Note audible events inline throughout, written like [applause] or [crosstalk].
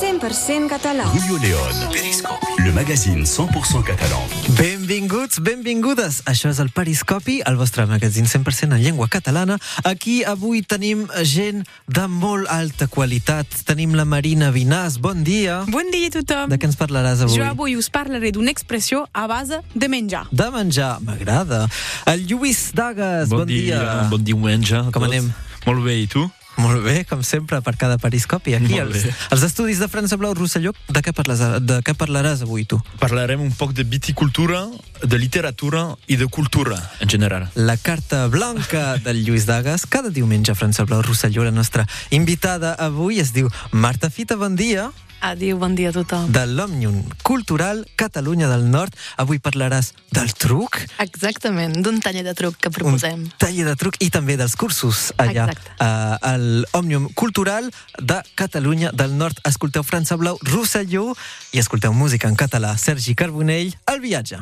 100% català. Julio León. Periscopi. Le magazine 100% català. Benvinguts, benvingudes. Això és el Periscopi, el vostre magazín 100% en llengua catalana. Aquí avui tenim gent de molt alta qualitat. Tenim la Marina Vinàs. Bon dia. Bon dia a tothom. De què ens parlaràs avui? Jo avui us parlaré d'una expressió a base de menjar. De menjar, m'agrada. El Lluís Dagas, bon, dia. Bon diumenge. Com tots. anem? Molt bé, i tu? Molt bé, com sempre, per cada periscopi. Aquí, els, els estudis de França Blau Rosselló, de què, parles, de què parlaràs avui, tu? Parlarem un poc de viticultura, de literatura i de cultura, en general. La carta blanca del Lluís Dagas. Cada diumenge a França Blau Rosselló, la nostra invitada avui es diu Marta Fita, bon dia. Adéu, bon dia a tothom. de l'Òmnium Cultural Catalunya del Nord. Avui parlaràs del truc, Exactament, d'un taller de truc que proposem. un taller de truc i també dels cursos allà Exacte. uh, a l'Òmnium Cultural de Catalunya del Nord. Escolteu França Blau, Rosselló i escolteu música en català. Sergi Carbonell, El viatge.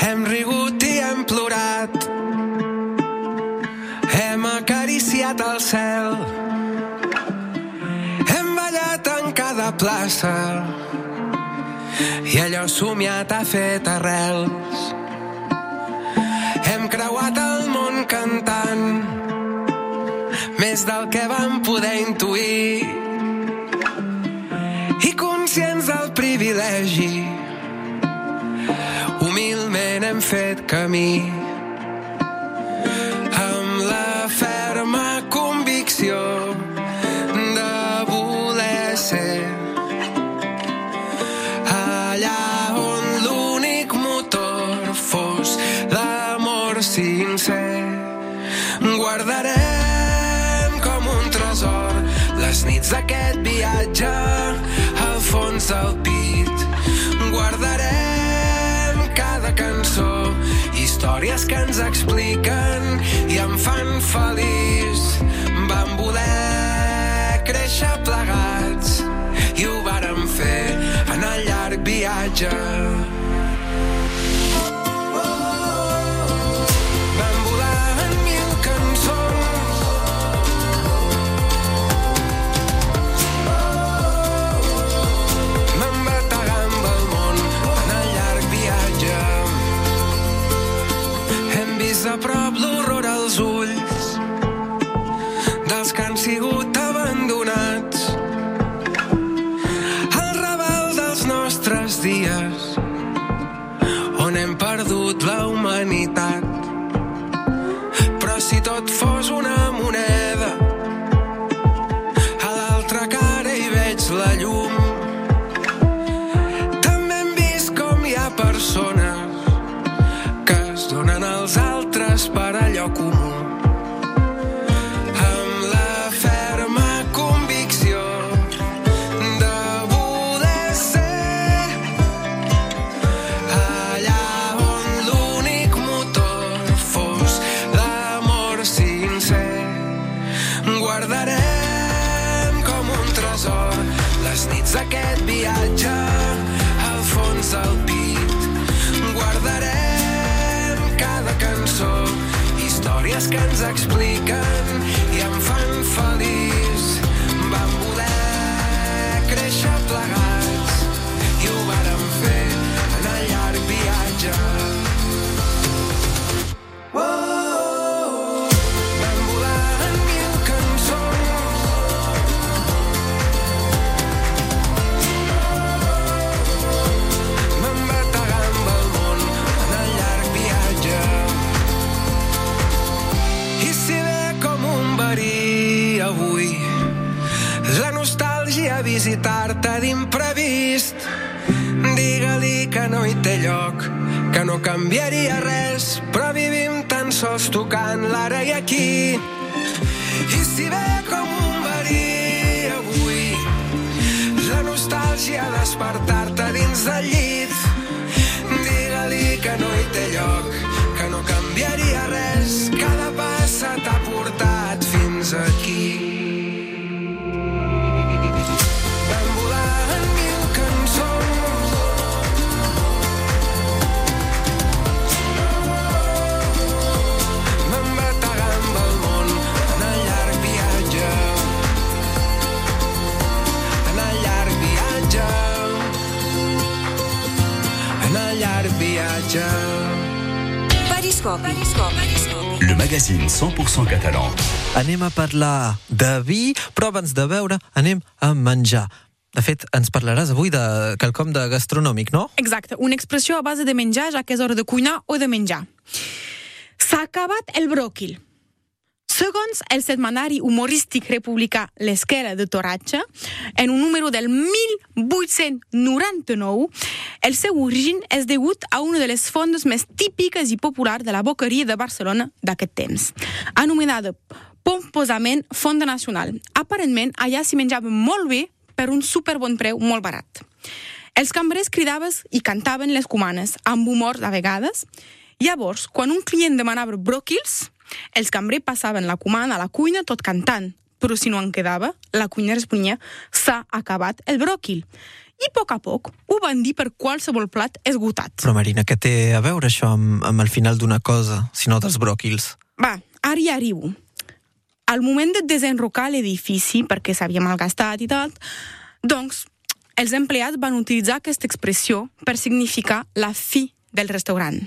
Hem rigut i hem plorat. Hem acariciat el cel. Plaça. I allò somiat ha fet arrels. Hem creuat el món cantant més del que vam poder intuir i conscients del privilegi humilment hem fet camí d'aquest viatge al fons del pit. Guardarem cada cançó històries que ens expliquen i em fan feliç. Vam voler créixer plegats i ho vàrem fer en el llarg viatge però si tot que no hi té lloc que no canviaria res però vivim tan sols tocant l'ara i aquí. I si ve com un verí avui la nostàlgia despertar-te dins del llit. Digue-li que no hi té lloc que no canviaria res cada Le magazine 100% catalan. Anem a parlar de vi, però abans de beure anem a menjar. De fet, ens parlaràs avui de quelcom de gastronòmic, no? Exacte, una expressió a base de menjar, ja que és hora de cuinar o de menjar. S'ha acabat el bròquil. Segons el setmanari humorístic republicà L'Esquela de Toratge, en un número del 1899, el seu origen és degut a una de les fondes més típiques i populars de la boqueria de Barcelona d'aquest temps, anomenada pomposament Fonda Nacional. Aparentment, allà s'hi menjava molt bé per un superbon preu molt barat. Els cambrers cridaves i cantaven les comanes, amb humor a vegades. Llavors, quan un client demanava bròquils, els cambrers passaven la comanda a la cuina tot cantant, però si no en quedava, la cuina responia s'ha acabat el bròquil. I a poc a poc ho van dir per qualsevol plat esgotat. Però Marina, què té a veure això amb, amb el final d'una cosa, sinó dels bròquils? Va, ara hi arribo. Al moment de desenrocar l'edifici, perquè s'havia malgastat i tal, doncs els empleats van utilitzar aquesta expressió per significar la fi del restaurant.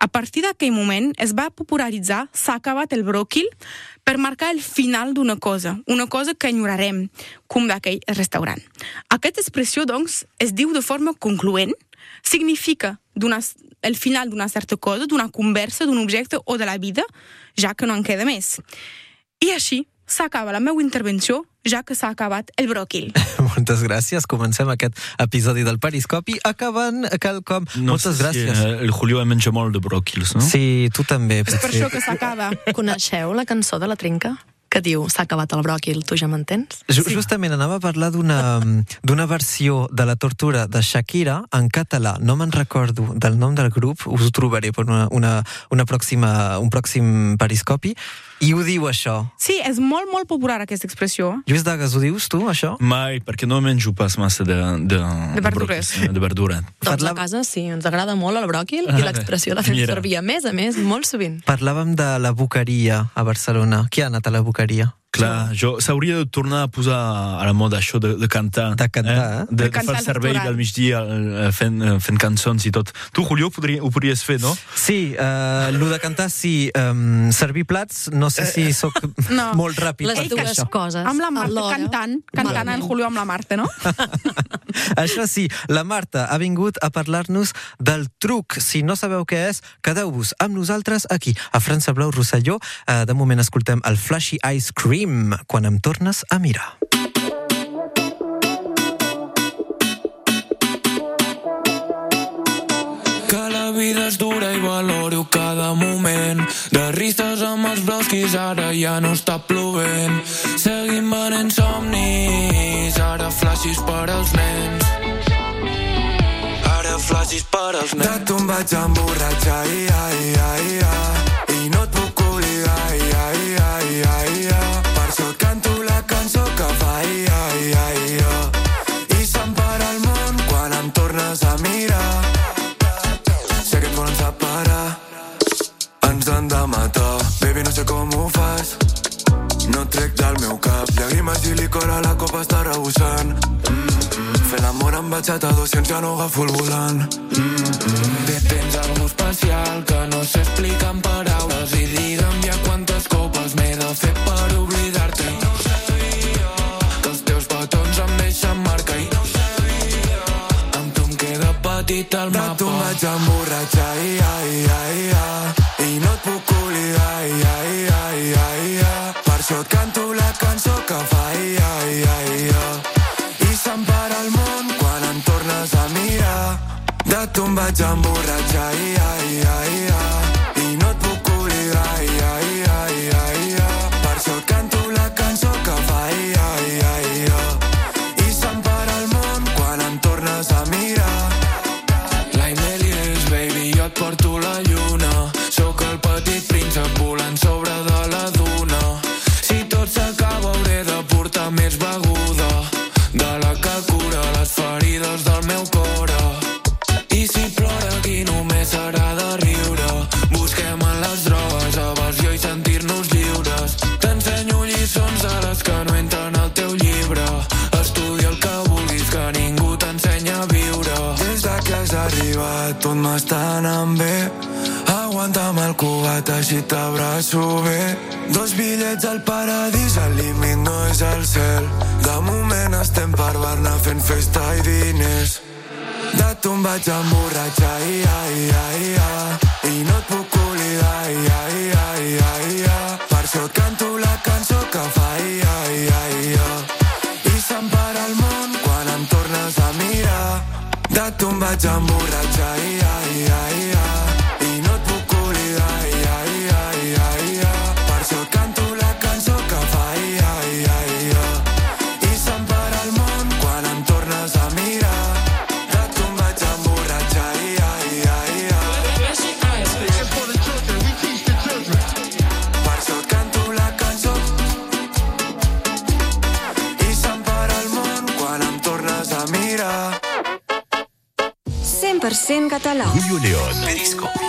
A partir d'aquell moment es va popularitzar s'ha acabat el bròquil per marcar el final d'una cosa, una cosa que enyorarem, com d'aquell restaurant. Aquesta expressió, doncs, es diu de forma concloent, significa el final d'una certa cosa, d'una conversa, d'un objecte o de la vida, ja que no en queda més. I així s'acaba la meva intervenció, ja que s'ha acabat el bròquil. [laughs] Moltes gràcies. Comencem aquest episodi del Periscopi acabant quelcom. No Moltes sé gràcies. Si, eh, el Julio menja molt de bròquils, no? Sí, tu també. És per això que s'acaba. [laughs] Coneixeu la cançó de la trinca? Que diu, s'ha acabat el bròquil, tu ja m'entens? Ju Justament anava a parlar d'una d'una versió de la tortura de Shakira en català. No me'n recordo del nom del grup, us ho trobaré per una, una, una pròxima, un pròxim periscopi, i ho diu això. Sí, és molt, molt popular aquesta expressió. Lluís Dagas, ho dius tu, això? Mai, perquè no menjo pas massa de, de, De verdures. bròquils, De verdura. Doncs Parla- a casa sí, ens agrada molt el bròquil i l'expressió la fem Mira. servir a més a més molt sovint. Parlàvem de la boqueria a Barcelona. Qui ha anat a la boqueria? Clar, jo s'hauria de tornar a posar a la moda això de, de cantar. De cantar, eh? De, De de, cantar fer el servei del migdia eh, fent, eh, fent cançons i tot. Tu, Julio, podria, ho podries fer, no? Sí, uh, de cantar sí, um, servir plats, no sé si sóc [laughs] No. molt ràpid Les dues això. coses Amb la Marta cantant, cantant malament. el Julio amb la Marta, no? [laughs] Això sí, la Marta ha vingut a parlar-nos del truc. Si no sabeu què és, quedeu-vos amb nosaltres aquí, a França Blau Rosselló. Uh, de moment escoltem el Flashy Ice Cream, quan em tornes a mirar. Que la vida és dura i valoro cada moment. De risses amb els brosquis ara ja no està plovent. Seguim venent somnis, ara flaixis per als nens. Ara flaixis per als De nens. tu em vaig emborratxar, ia, ia, ia, i no et puc oblidar, ia, ia, ia, ia. Sé com ho fas, no trec del meu cap. Llàgrimes i licor a la copa està rebossant. Mm -mm. Fent l'amor amb batxata a 200 ja no agafo el volant. Té- Tens algo especial que no s'explica en paraules i digue'm ja quantes copes m'he de fer per oblidar-te. I no ho sabia que els teus petons em deixen marca i no ho sabia amb tu em queda petit el De mapa. tu em vaig emborratxar, ia, ia, ia, i et canto la cançó que fa, ia, ia, ia. I s'empara el món quan em tornes a mirar. De tu em vaig emborratxar, ia, ia, ia, i tot m'està anant bé. Aguanta'm el cubat, així t'abraço bé. Dos bitllets al paradís, el límit no és el cel. De moment estem per Barna fent festa i diners. De tu em vaig emborratxar, ia, ia, ia, i no et puc oblidar, ia, ia, ia, ia. Per això et canto la cançó que fa, ia, ia, ia. I De tu em vaig emborratxar, ia, 100% català. Julio León.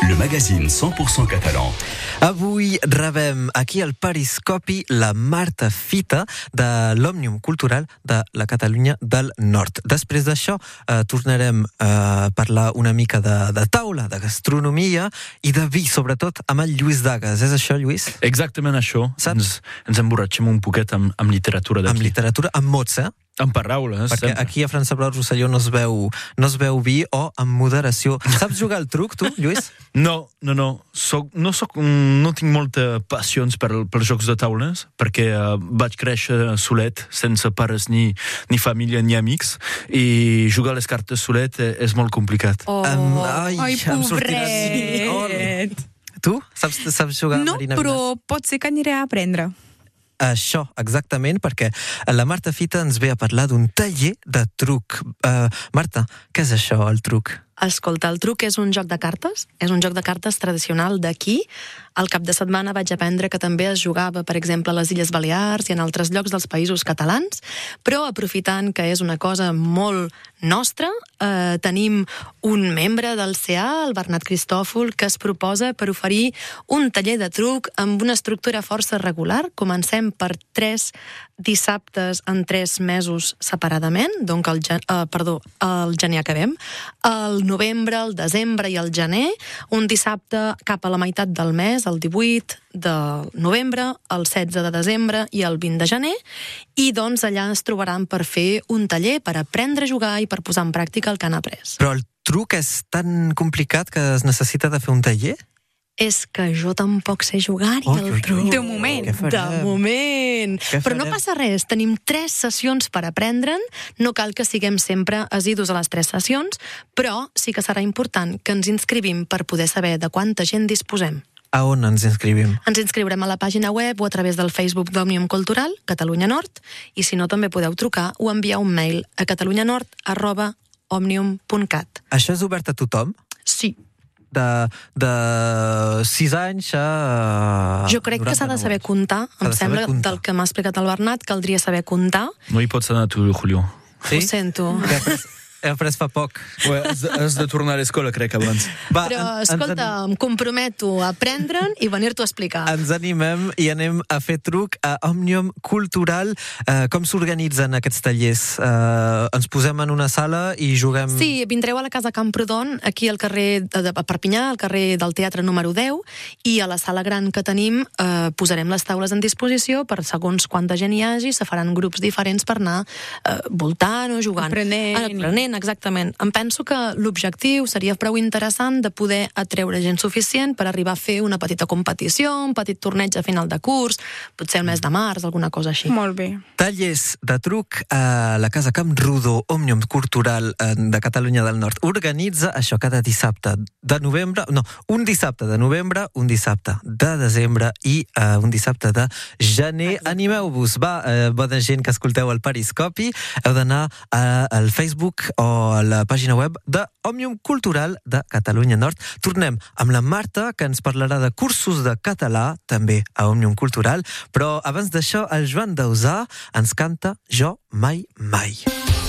Le magazine 100% catalan. Avui rebem aquí al Periscopi la Marta Fita de l'Òmnium Cultural de la Catalunya del Nord. Després d'això eh, tornarem a parlar una mica de, de taula, de gastronomia i de vi, sobretot amb el Lluís Dagas. És això, Lluís? Exactament això. Saps? Ens, ens emborratxem un poquet amb, amb literatura Amb d'aquí. literatura, amb mots, eh? Amb paraules. Perquè sempre. aquí a França Blau Rosselló no es veu, no es veu vi o amb moderació. Saps jugar al truc, tu, Lluís? [laughs] No, no, no. Soc, no, soc, no tinc molta passions per, pels jocs de taules, perquè uh, vaig créixer solet, sense pares ni, ni família ni amics, i jugar a les cartes solet eh, és molt complicat. Oh, Em- ai, Ai, em pobret. Tu saps, saps jugar, No, Marina però Vinas? pot ser que aniré a aprendre. Això, exactament, perquè la Marta Fita ens ve a parlar d'un taller de truc. Uh, Marta, què és això, el truc? Escolta, el truc és un joc de cartes, és un joc de cartes tradicional d'aquí. Al cap de setmana vaig aprendre que també es jugava, per exemple, a les Illes Balears i en altres llocs dels països catalans, però aprofitant que és una cosa molt nostra, eh, tenim un membre del CA, el Bernat Cristòfol, que es proposa per oferir un taller de truc amb una estructura força regular. Comencem per tres dissabtes en tres mesos separadament, doncs el, gen eh, perdó, el gener acabem, el novembre, el desembre i el gener, un dissabte cap a la meitat del mes, el 18 de novembre, el 16 de desembre i el 20 de gener, i doncs allà es trobaran per fer un taller per aprendre a jugar i per posar en pràctica el que han après. Però el truc és tan complicat que es necessita de fer un taller? És que jo tampoc sé jugar-hi Ui, al ui, ui. truc. De moment. De moment. Però no passa res, tenim tres sessions per aprendre'n, no cal que siguem sempre assidus a les tres sessions, però sí que serà important que ens inscrivim per poder saber de quanta gent disposem. A on ens inscrivim? Ens inscriurem a la pàgina web o a través del Facebook d'Òmnium Cultural, Catalunya Nord, i si no també podeu trucar o enviar un mail a catalunyanord arroba omnium.cat. Això és obert a tothom? Sí, De, de 6 anys a... jo crec que s'ha de 99. saber comptar. Em de saber sembla comptar. del que m'ha explicat el Bernat caldria saber comptar. No hi pots anar tu, Julio. Ho sento. He après, fa poc. Ué, has, de, has de tornar a l'escola, crec, abans. Va, Però, en- ens escolta, em comprometo a aprendre'n i venir-t'ho a explicar. Ens animem i anem a fer truc a Òmnium Cultural. Eh, com s'organitzen aquests tallers? Eh, ens posem en una sala i juguem... Sí, vindreu a la Casa Camprodon, aquí al carrer de, Perpinyà, al carrer del Teatre número 10, i a la sala gran que tenim eh, posarem les taules en disposició per segons quanta gent hi hagi, se faran grups diferents per anar eh, voltant o jugant. Aprenent. Aprenent, exactament. Em penso que l'objectiu seria prou interessant de poder atreure gent suficient per arribar a fer una petita competició, un petit torneig a final de curs, potser el mes de març, alguna cosa així. Molt bé. Tallers de truc a la Casa Camp Rodó, Òmnium Cultural eh, de Catalunya del Nord. Organitza això cada dissabte de novembre, no, un dissabte de novembre, un dissabte de desembre i uh, un dissabte de gener. Animeu-vos, va, uh, bona gent que escolteu el Periscopi, heu d'anar al Facebook o a la pàgina web de Òmnium Cultural de Catalunya Nord. Tornem amb la Marta, que ens parlarà de cursos de català, també a Òmnium Cultural, però abans d'això el Joan Dausà ens canta Jo mai mai.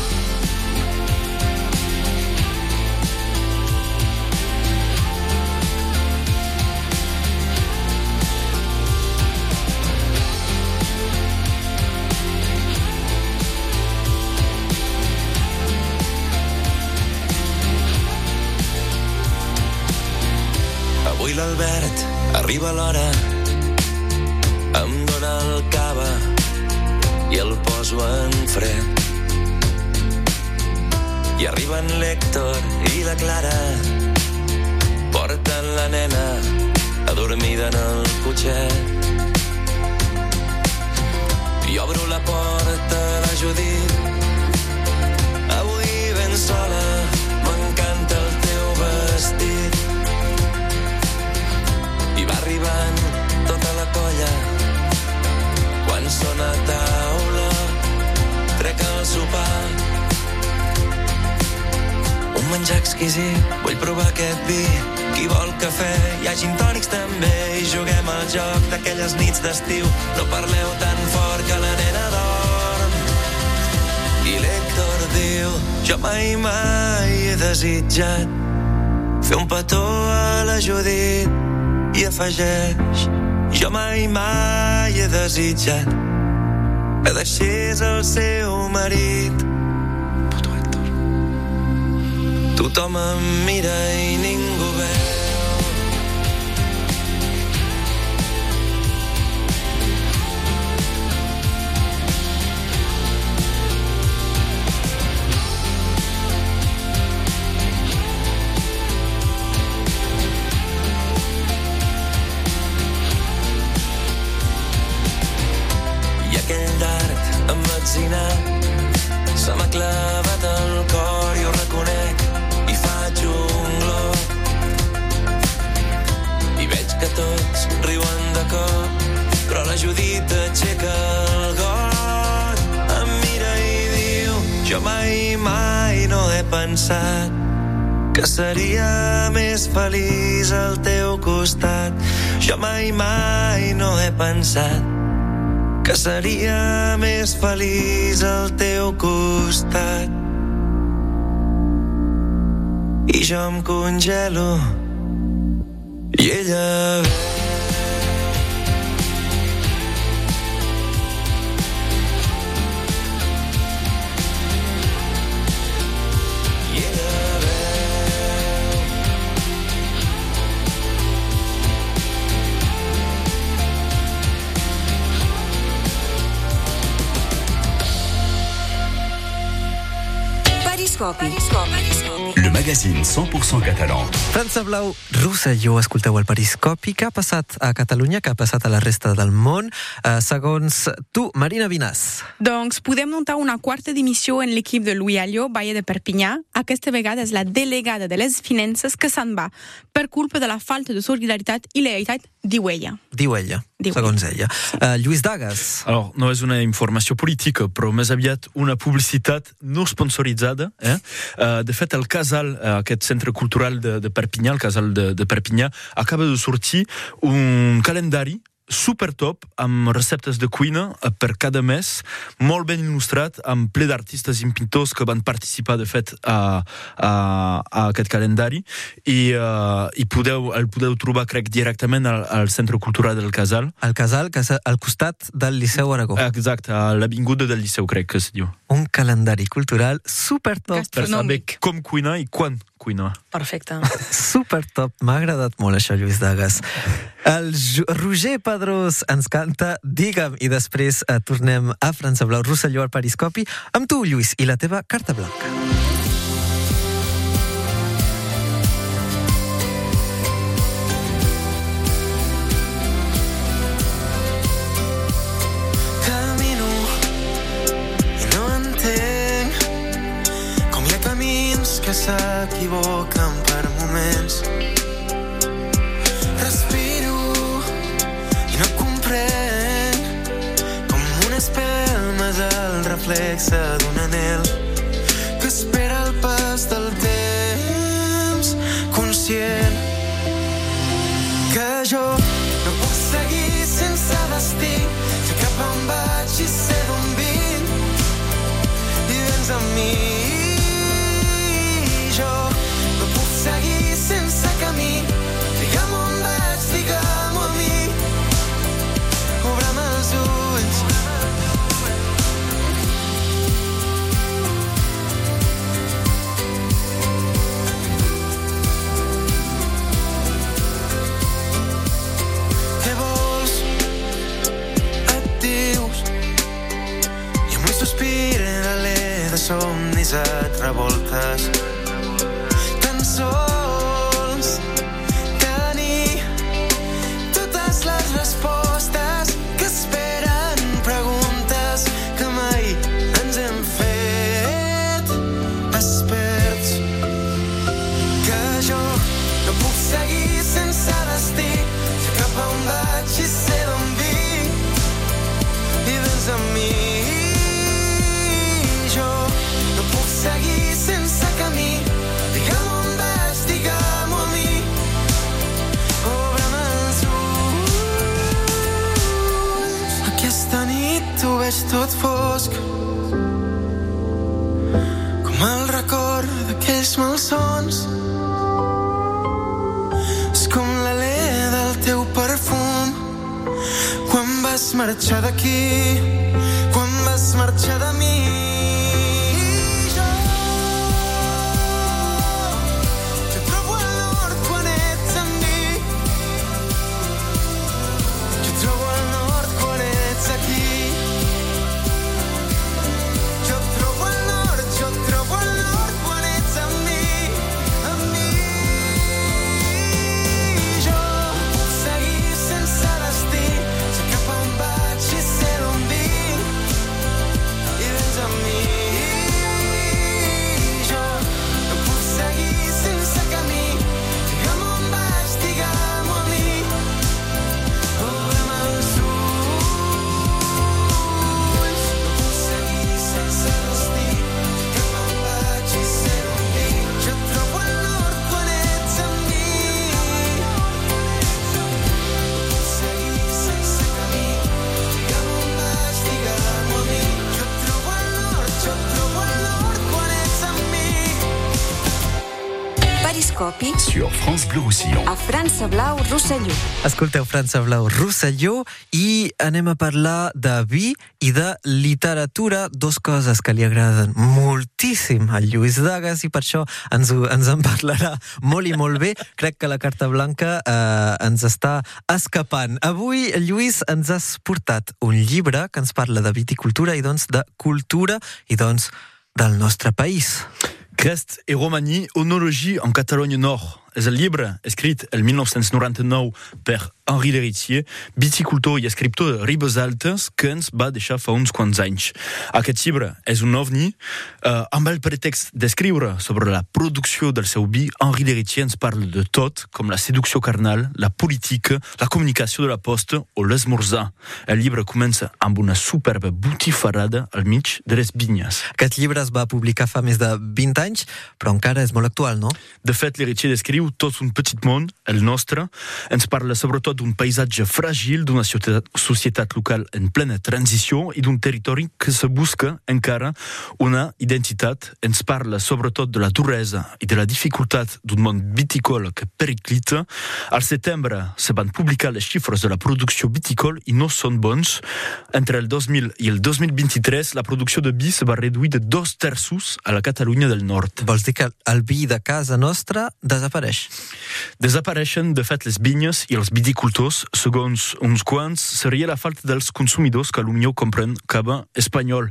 Avui l'Albert arriba l'hora, em dóna el cava i el poso en fred. I arriben l'Hèctor i la Clara, porten la nena adormida en el cotxet. I obro la porta a la Judit, avui ben sola, sona a taula, trec el sopar. Un menjar exquisit, vull provar aquest vi. Qui vol cafè, hi ha gin tònics també i juguem al joc d'aquelles nits d'estiu. No parleu tan fort que la nena dorm. I l'Hèctor diu, jo mai, mai he desitjat fer un petó a la Judit i afegeix, jo mai, mai he desitjat que deixés el seu marit. Puto Héctor. Tothom em mira i ningú pensat que seria més feliç al teu costat jo mai, mai no he pensat que seria més feliç al teu costat. I jo em congelo i ella ve. Periscopi. Le magazine 100% catalan. França Blau, Rosselló, escolteu el Periscopi. Què ha passat a Catalunya? Què ha passat a la resta del món? Eh, segons tu, Marina Vinàs. Doncs podem notar una quarta dimissió en l'equip de Louis Alliot, Valle de Perpinyà. Aquesta vegada és la delegada de les finances que se'n va per culpa de la falta de solidaritat i lleialtat, diu ella. Diu ella, Diu segons ella. Uh, Lluís Dagas. Alors, no és una informació política, però més aviat una publicitat no sponsoritzada. Eh? Uh, de fet, el casal, uh, aquest centre cultural de, de Perpinyà, el casal de, de Perpinyà, acaba de sortir un calendari super top, amb receptes de cuina eh, per cada mes, molt ben il·lustrat, amb ple d'artistes i pintors que van participar, de fet, a, a, a aquest calendari, i, uh, i podeu, el podeu trobar, crec, directament al, al Centre Cultural del Casal, El casal al costat del Liceu Aragó. Exacte, a l'avinguda del Liceu, crec que es diu. Un calendari cultural super top. Per saber com cuinar i quan cuinar. Perfecte. [laughs] Super top, m'ha agradat molt això, Lluís Dagas. El Roger Pedrós ens canta Digue'm, i després eh, tornem a França Blau, Rosselló al Periscopi, amb tu, Lluís, i la teva carta blanca. S'equivoquen per moments. Respiro i no comprenc com una espelma és el reflexe d'un anel que espera el pas del temps conscient que jo Bleu Roussillon. a França Blau Rosselló. Escolteu França Blau Rosselló i anem a parlar de vi i de literatura, dos coses que li agraden moltíssim al Lluís Dagas i per això ens, ho, ens en parlarà molt i molt bé. Crec que la carta blanca eh, ens està escapant. Avui, Lluís, ens has portat un llibre que ens parla de viticultura i doncs de cultura i doncs del nostre país. Crest et Romagny, onologie en Catalogne Nord. És el llibre escrit el 1999 per Henri Leritier, viticultor i escriptor de Ribes Altes, que ens va deixar fa uns quants anys. Aquest llibre és un ovni, eh, amb el pretext d'escriure sobre la producció del seu vi, Henri Leritier ens parla de tot, com la seducció carnal, la política, la comunicació de la posta o l'esmorzar. El llibre comença amb una superba botifarada al mig de les vinyes. Aquest llibre es va publicar fa més de 20 anys, però encara és molt actual, no? De fet, l'Heritier descriu tot un petit món, el nostre. Ens parla sobretot d'un paisatge fràgil, d'una societat, local en plena transició i d'un territori que se busca encara una identitat. Ens parla sobretot de la duresa i de la dificultat d'un món viticole que periclita. Al setembre se van publicar les xifres de la producció viticole i no són bons. Entre el 2000 i el 2023, la producció de vi se va reduir de dos terços a la Catalunya del Nord. Vols dir que el vi de casa nostra desapareix? Desapareixen, de fet, les vinyes i els viticultors, segons uns quants, seria la falta dels consumidors que l'Unió comprèn cava espanyol,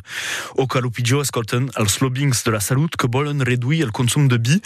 o que pitjor escolten els lobbyings de la salut que volen reduir el consum de vi.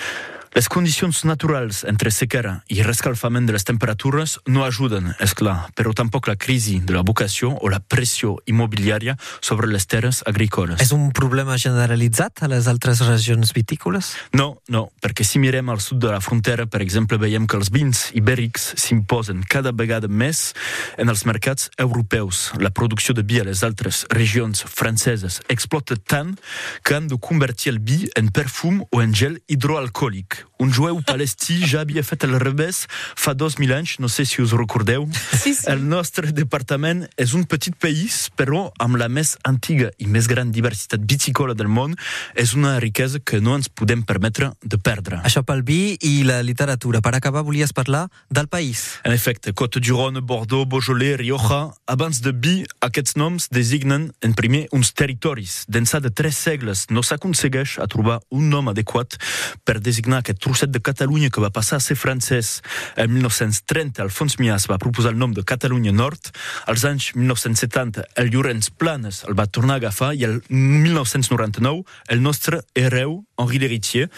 Les condicions naturals entre sequera i rescalfament de les temperatures no ajuden, és clar, però tampoc la crisi de la vocació o la pressió immobiliària sobre les terres agrícoles. És un problema generalitzat a les altres regions vitícoles? No, no, perquè si mirem al sud de la frontera, per exemple, veiem que els vins ibèrics s'imposen cada vegada més en els mercats europeus. La producció de vi a les altres regions franceses explota tant que han de convertir el vi en perfum o en gel hidroalcohòlic. Un jueu palestí ja havia fet el revés fa 2.000 anys, no sé si us recordeu. [laughs] Sí, sí. El nostre departament és un petit país, però amb la més antiga i més gran diversitat vitícola del món, és una riquesa que no ens podem permetre de perdre. Això pel vi i la literatura. Per acabar, volies parlar del país. En efecte, Côte d'Huron, Bordeaux, Beaujolais, Rioja, abans de vi, aquests noms designen en primer uns territoris. D'ençà de tres segles no s'aconsegueix a trobar un nom adequat per designar aquest trosset de Catalunya que va passar a ser francès en 1930, Alfons Mias va proposar el nom de Catalunya Nord, als anys 1970 el Llorenç Planes el va tornar a agafar i el 1999 el nostre hereu Henri Lheritier.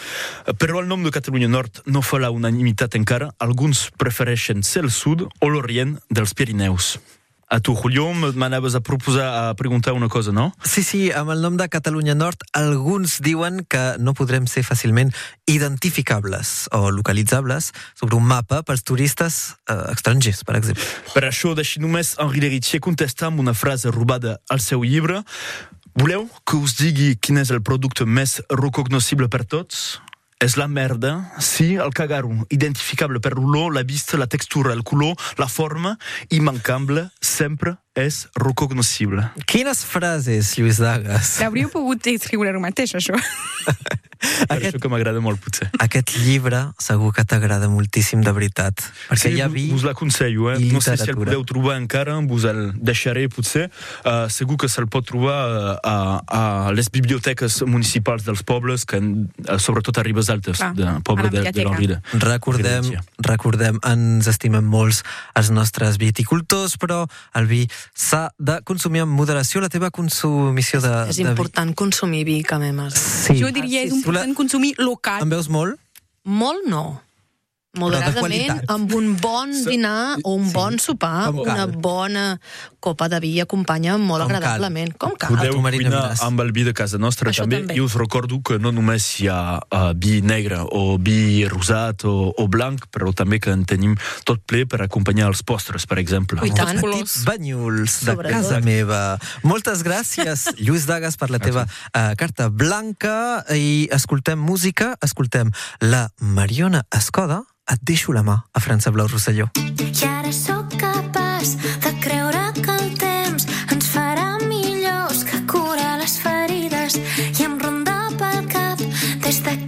Però el nom de Catalunya Nord no fa la unanimitat encara. Alguns prefereixen ser el sud o l'orient dels Pirineus. A tu, Julio, m'anaves a proposar, a preguntar una cosa, no? Sí, sí, amb el nom de Catalunya Nord, alguns diuen que no podrem ser fàcilment identificables o localitzables sobre un mapa pels turistes eh, estrangers, per exemple. Per això, deixi només Henri Lheritier contestar amb una frase robada al seu llibre. Voleu que us digui quin és el producte més recognoscible per tots? És la merda, sí, el cagar-ho, identificable per l'olor, la vista, la textura, el color, la forma, immancable, sempre és recognoscible. Quines frases, Lluís Dagas? L'hauríeu pogut escriure ara mateix, això. [laughs] Per Aquest, això que m'agrada molt, potser. aquest llibre segur que t'agrada moltíssim de veritat, perquè sí, hi ha vos- vi Vos l'aconsello, eh? No sé si el podeu trobar encara, vos el deixaré potser. Uh, segur que se'l pot trobar uh, a, a les biblioteques municipals dels pobles, que uh, sobretot a Ribes Altes, Clar, de poble la de, de l'Enrida. Recordem, recordem, ens estimem molts els nostres viticultors, però el vi s'ha de consumir amb moderació. La teva consumició de, És de vi... important consumir vi, que més. Sí. Jo diria és Tu la- consumir local. En veus molt? Molt no. Moderadament, amb un bon dinar o un sí, bon sopar, com una cal. bona copa de vi acompanya molt Com cal. agradablement. Com cal. Podeu cuinar amb el vi de casa nostra Això també. també. I us recordo que no només hi ha uh, vi negre o vi rosat o, o blanc, però també que en tenim tot ple per acompanyar els postres, per exemple. I tant. Petits banyuls de Sobretot. casa meva. Moltes gràcies, [laughs] Lluís Dagas, per la teva uh, carta blanca. I escoltem música, escoltem la Mariona Escoda, Et deixo la mà, a França Blau Rosselló. I ara sóc capaç i em ronda pel cap des d'aquell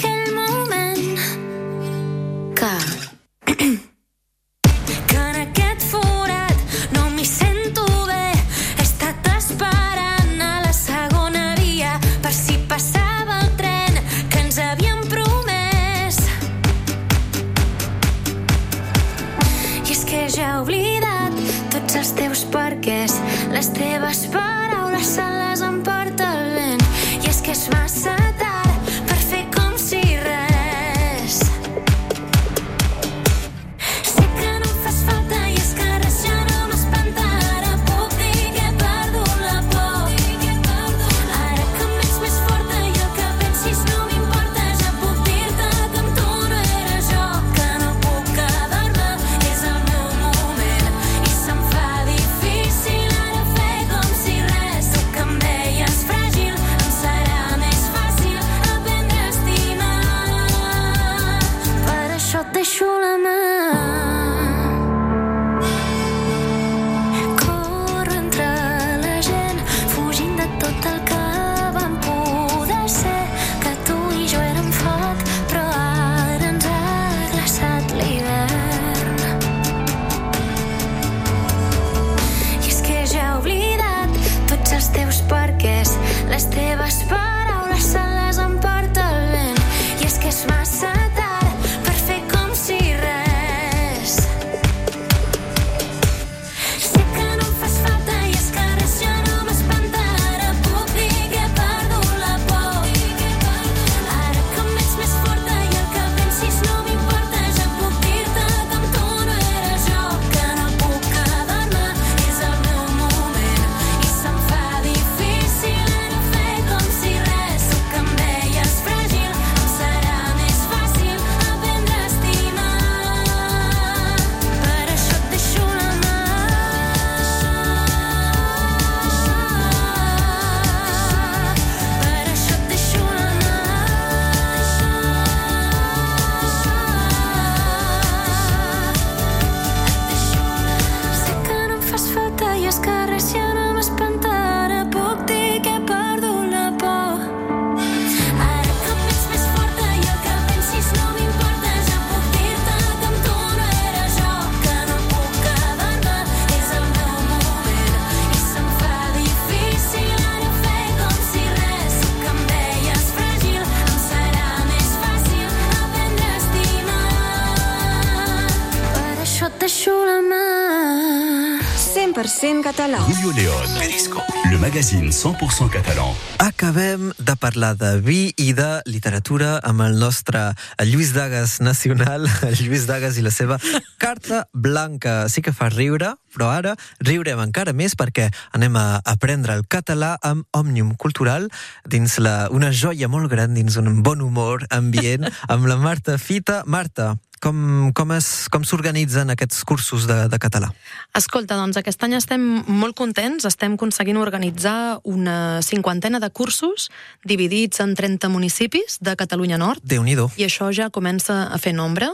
100% català. Julio León. Periscope. Le magazine 100% catalan. Acabem de parlar de vi i de literatura amb el nostre Lluís Dagas nacional, [laughs] el Lluís Dagas i la seva carta blanca. Sí que fa riure, però ara riurem encara més perquè anem a aprendre el català amb Òmnium Cultural dins la, una joia molt gran, dins un bon humor ambient, amb la Marta Fita. Marta, com, com, es, com s'organitzen aquests cursos de, de català? Escolta, doncs aquest any estem molt contents, estem aconseguint organitzar una cinquantena de cursos dividits en 30 municipis de Catalunya Nord. déu nhi I això ja comença a fer nombre.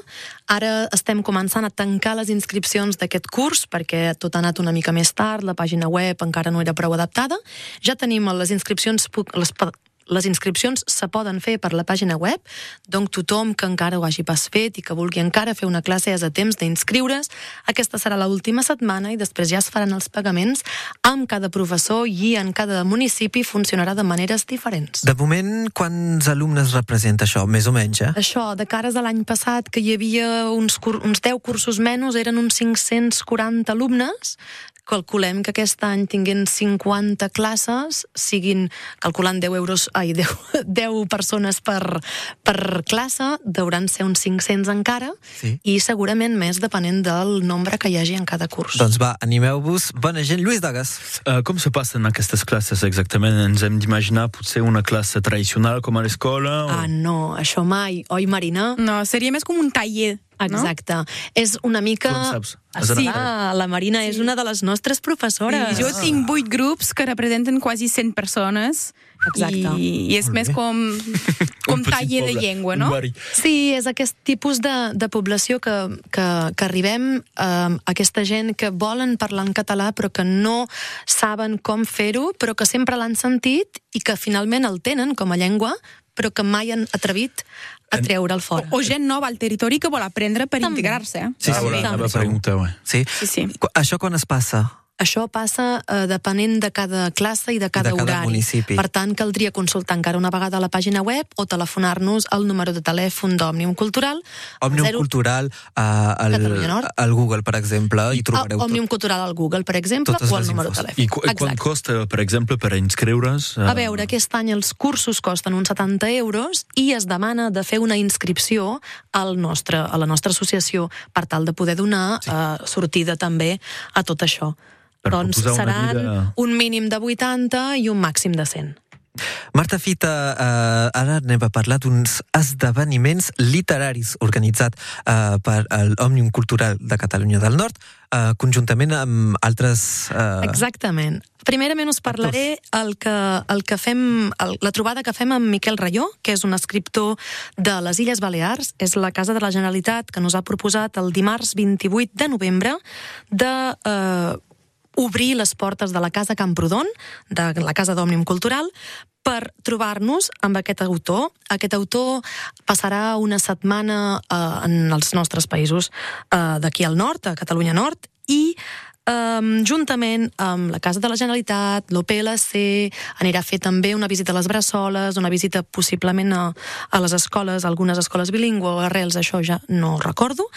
Ara estem començant a tancar les inscripcions d'aquest curs perquè tot ha anat una mica més tard, la pàgina web encara no era prou adaptada. Ja tenim les inscripcions, les, les inscripcions se poden fer per la pàgina web, doncs tothom que encara ho hagi pas fet i que vulgui encara fer una classe és a temps d'inscriure's. Aquesta serà l'última setmana i després ja es faran els pagaments amb cada professor i en cada municipi funcionarà de maneres diferents. De moment, quants alumnes representa això? Més o menys, eh? Això, de cares a l'any passat, que hi havia uns, uns 10 cursos menys, eren uns 540 alumnes, calculem que aquest any tinguin 50 classes, siguin, calculant 10 euros, ai, 10, 10 [laughs] persones per, per classe, deuran ser uns 500 encara, Sí. i segurament més depenent del nombre que hi hagi en cada curs. Doncs va, animeu-vos. Bona gent. Lluís Dagas. Uh, com se passen aquestes classes exactament? Ens hem d'imaginar potser una classe tradicional com a l'escola? o- Ah, no, això mai. Oi, Marina? No, seria més com un taller, no? Exacte. És una mica... En saps? Ah, Sí, anat? la Marina és una de les nostres professores. I jo tinc vuit grups que representen quasi 100 persones. Exacte. I, i és més [laughs] com, com taller de llengua, no? Sí, és aquest tipus de, de població que, que, que arribem, eh, aquesta gent que volen parlar en català però que no saben com fer-ho, però que sempre l'han sentit i que finalment el tenen com a llengua, però que mai han atrevit a treure'l fora. O gent nova al territori que vol aprendre per integrar-se. eh? Sí, ah, sí, voilà, també. anava a preguntar, ouais. Sí? Sí, sí. Això quan es passa? Això passa eh, depenent de cada classe i de cada, cada horari. municipi. Per tant, caldria consultar encara una vegada la pàgina web o telefonar-nos al número de telèfon d'Òmnium Cultural. Òmnium Zero- Cultural uh, al, Google, per exemple, i trobareu Òmnium Cultural al Google, per exemple, Totes o al número de telèfon. I, qu i quant costa, per exemple, per inscriure's? A veure, aquest any els cursos costen uns 70 euros i es demana de fer una inscripció al nostre, a la nostra associació per tal de poder donar sí. eh, sortida també a tot això. Per doncs seran vida- un mínim de 80 i un màxim de 100. Marta Fita, uh, ara anem a parlar d'uns esdeveniments literaris organitzats uh, per l'Òmnium Cultural de Catalunya del Nord, uh, conjuntament amb altres... Uh, Exactament. Primerament us parlaré el que, el que fem, el, la trobada que fem amb Miquel Rayó, que és un escriptor de les Illes Balears. És la Casa de la Generalitat que nos ha proposat el dimarts 28 de novembre de eh, obrir les portes de la Casa Camprodon, de la Casa d'Òmnium Cultural, per trobar-nos amb aquest autor. Aquest autor passarà una setmana eh, en els nostres països eh, d'aquí al nord, a Catalunya Nord, i Um, juntament amb la Casa de la Generalitat, l'OPLC, anirà a fer també una visita a les Bressoles, una visita possiblement a, a les escoles, algunes escoles bilingües o arrels, això ja no recordo.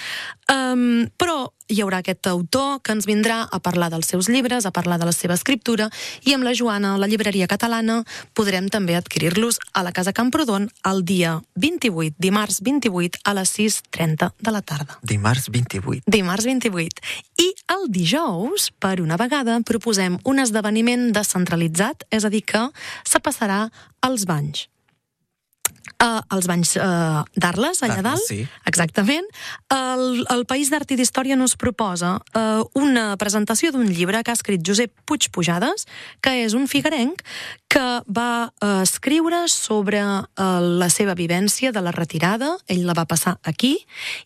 Um, però hi haurà aquest autor que ens vindrà a parlar dels seus llibres, a parlar de la seva escriptura, i amb la Joana, la llibreria catalana, podrem també adquirir-los a la Casa Camprodon el dia 28, dimarts 28, a les 6.30 de la tarda. Dimarts 28. Dimarts 28. I el dijous, per una vegada, proposem un esdeveniment descentralitzat, és a dir, que se passarà als banys. Uh, els banys uh, d'Arles, allà dalt. sí. Exactament. El, el País d'Art i d'Història nos proposa uh, una presentació d'un llibre que ha escrit Josep Puig Pujades, que és un figuerenc que va uh, escriure sobre uh, la seva vivència de la retirada, ell la va passar aquí,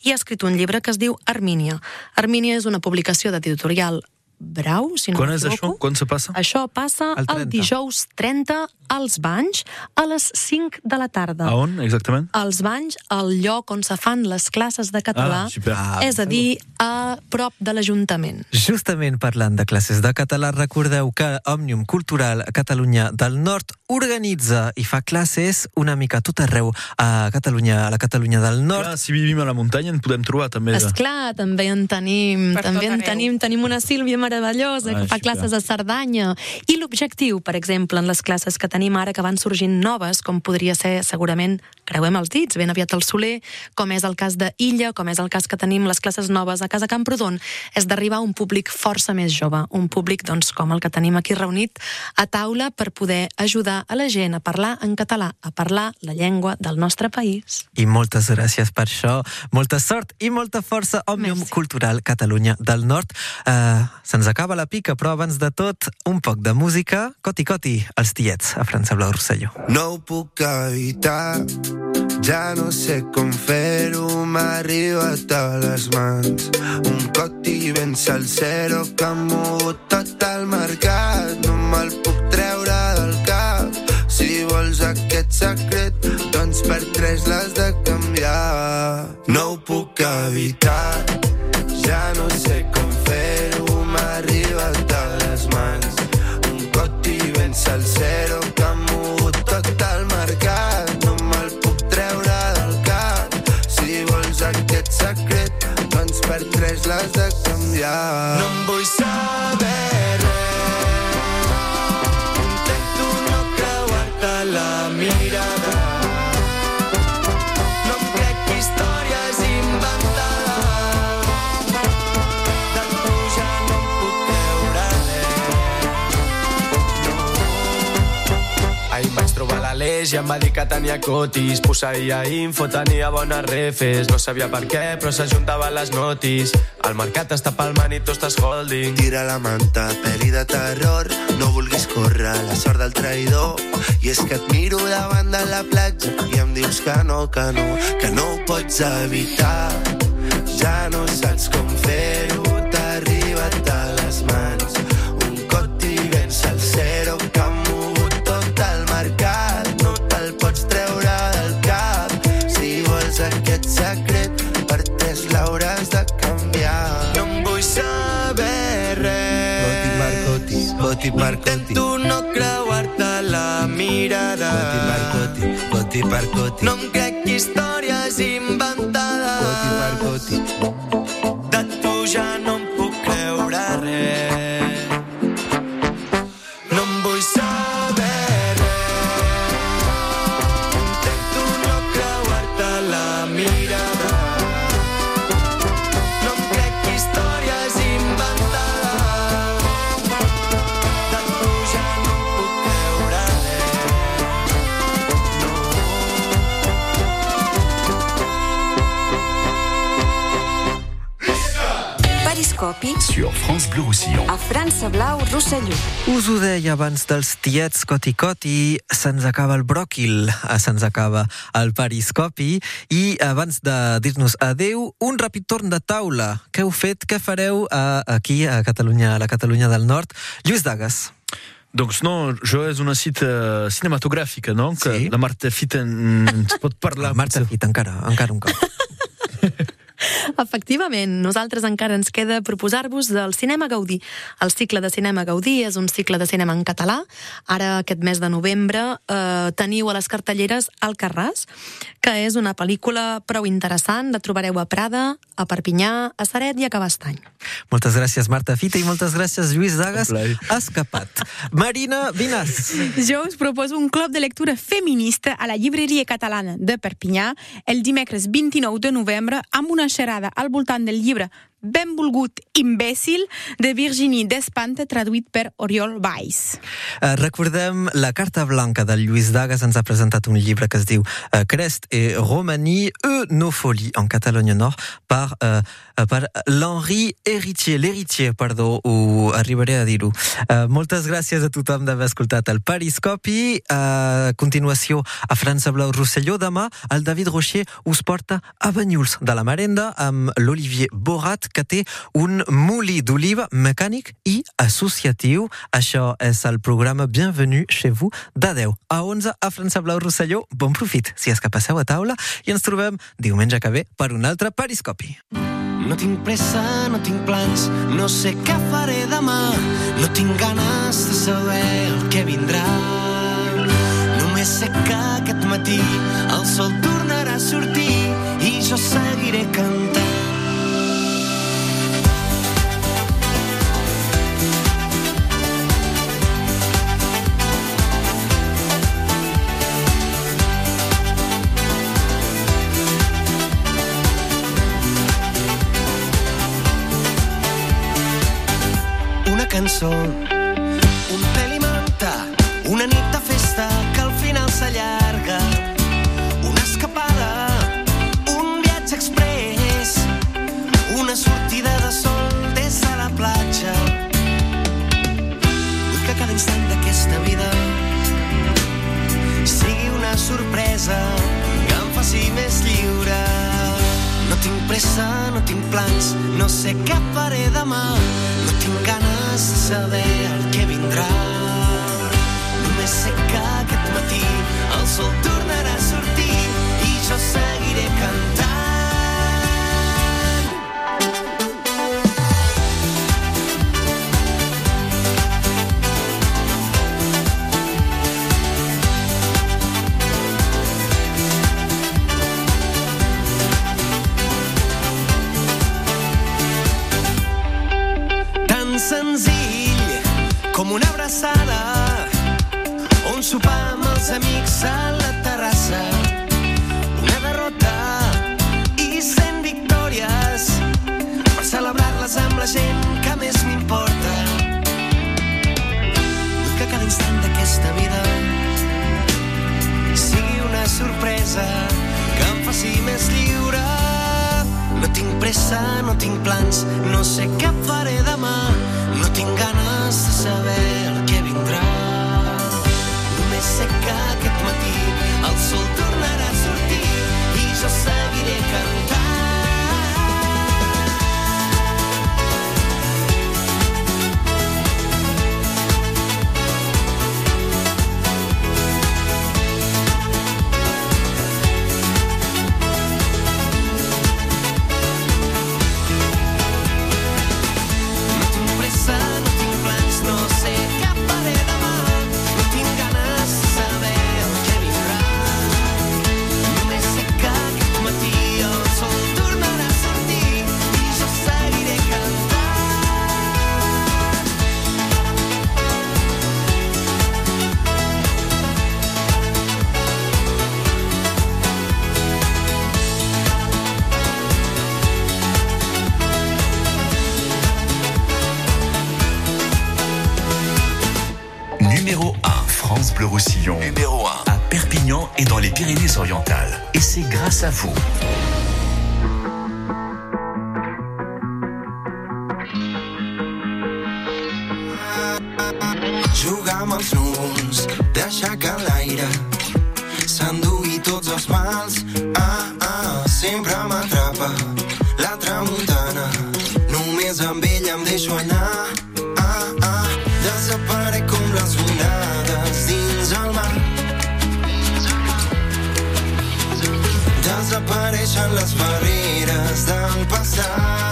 i ha escrit un llibre que es diu Armínia. Armínia és una publicació d'editorial Brau, si no Quan és això? Quan se passa? Això passa El el, 30. dijous 30 als Banys a les 5 de la tarda. A on, exactament? als Banys, al lloc on se fan les classes de català, Ah, super. Ah, és a dir, a prop de l'Ajuntament. Justament parlant de classes de català, recordeu que Òmnium Cultural Catalunya del Nord organitza i fa classes una mica tot arreu a Catalunya, a la Catalunya del Nord. Clar, si vivim a la muntanya en podem trobar també. És clar, també en tenim, Per també en arreu. tenim, tenim una Sílvia meravellosa Ah, que fa classes a Cerdanya. I l'objectiu, per exemple, en les classes que tenim ara, que van sorgint noves, com podria ser, segurament, creuem els dits, ben aviat al Soler, com és el cas de Illa, com és el cas que tenim les classes noves a Casa Camprodon, és d'arribar a un públic força més jove, un públic, doncs, com el que tenim aquí reunit a taula per poder ajudar a la gent a parlar en català, a parlar la llengua del nostre país. I moltes gràcies per això. Molta sort i molta força, Òmnium. Cultural Catalunya del Nord. Uh, Se'ns acaba la pica, però abans de tot, un poc de música. Coti, coti, els tiets, a França Blau Rosselló. No ho puc evitar, ja no sé com fer-ho, m'ha arribat a les mans. Un coti ben salsero que ha mogut tot el mercat, no me'l puc treure del cap. Si vols aquest secret, doncs per tres l'has de canviar. No ho puc evitar, ja no sé com per tres l'has de canviar. No em vull saber l'Aleix i em va dir que tenia cotis. Posseïa info, tenia bones refes. No sabia per què, però s'ajuntaven les notis. El mercat està palmant i tu estàs holding. Tira la manta, pel·li de terror No vulguis córrer la sort del traïdor I és que et miro davant de la platja I em dius que no, que no Que no ho pots evitar Ja no saps com fer-ho Intento no creuar-te la mirada. Coti per coti, coti per coti No em crec històries inventades Sur France Bleu Roussillon. a França Blau Rosselló. Us ho deia abans dels tiets Coti Coti, se'ns acaba el bròquil, eh, se'ns acaba el periscopi, i abans de dir-nos adeu, un ràpid torn de taula. Què heu fet, què fareu eh, aquí a Catalunya, a la Catalunya del Nord? Lluís Dagas. Doncs no, jo és una cita cinematogràfica, no? Que Sí. la Marta Fita en- ens pot parlar. Marta Fit, encara, encara un cop. [laughs] [laughs] Efectivament, nosaltres encara ens queda proposar-vos del Cinema Gaudí. El cicle de Cinema Gaudí és un cicle de cinema en català. Ara, aquest mes de novembre, eh, teniu a les cartelleres Alcarràs, que és una pel·lícula prou interessant. La trobareu a Prada, a Perpinyà, a Saret i a Cabestany. Moltes gràcies, Marta Fita, i moltes gràcies, Lluís Dagas. Escapat. Marina Vinas. [laughs] Jo us proposo un club de lectura feminista a la llibreria catalana de Perpinyà el dimecres 29 de novembre amb una xerrada al voltant del llibre Benvolgut imbècil de Virginie Despante traduït per Oriol Valls. Uh, recordem, la carta blanca del Lluís Dagas ens ha presentat un llibre que es diu uh, Crest et Romanie, Eunofolie, en Catalunya Nord, per, uh, uh, per l'Henri Héritier, l'Héritier, perdó, ho arribaré a dir-ho. Uh, moltes gràcies a tothom d'haver escoltat el Periscopi. A continuació, a França Blau Rosselló, demà, el David Rocher us porta a Banyuls de la Marenda amb l'Olivier Borat, que té un molí d'oliva mecànic i associatiu. Això és el programa Bienvenue chez vous de 10 a 11 a França Blau Rosselló. Bon profit, si és que passeu a taula, i ens trobem diumenge que ve per un altre Periscopi. No tinc pressa, no tinc plans, no sé què faré demà. No tinc ganes de saber el que vindrà. Només sé que aquest matí el sol tornarà a sortir i jo seguiré cantant. Pyrénées-Orientales. Et c'est grâce à vous. Jugar amb els núvols, deixar que l'aire s'endugui tots els mals. Ah, ah, sempre m'atrapa la tramuntana. Només amb ella em deixo anar. Desapareixen les barreres del passat.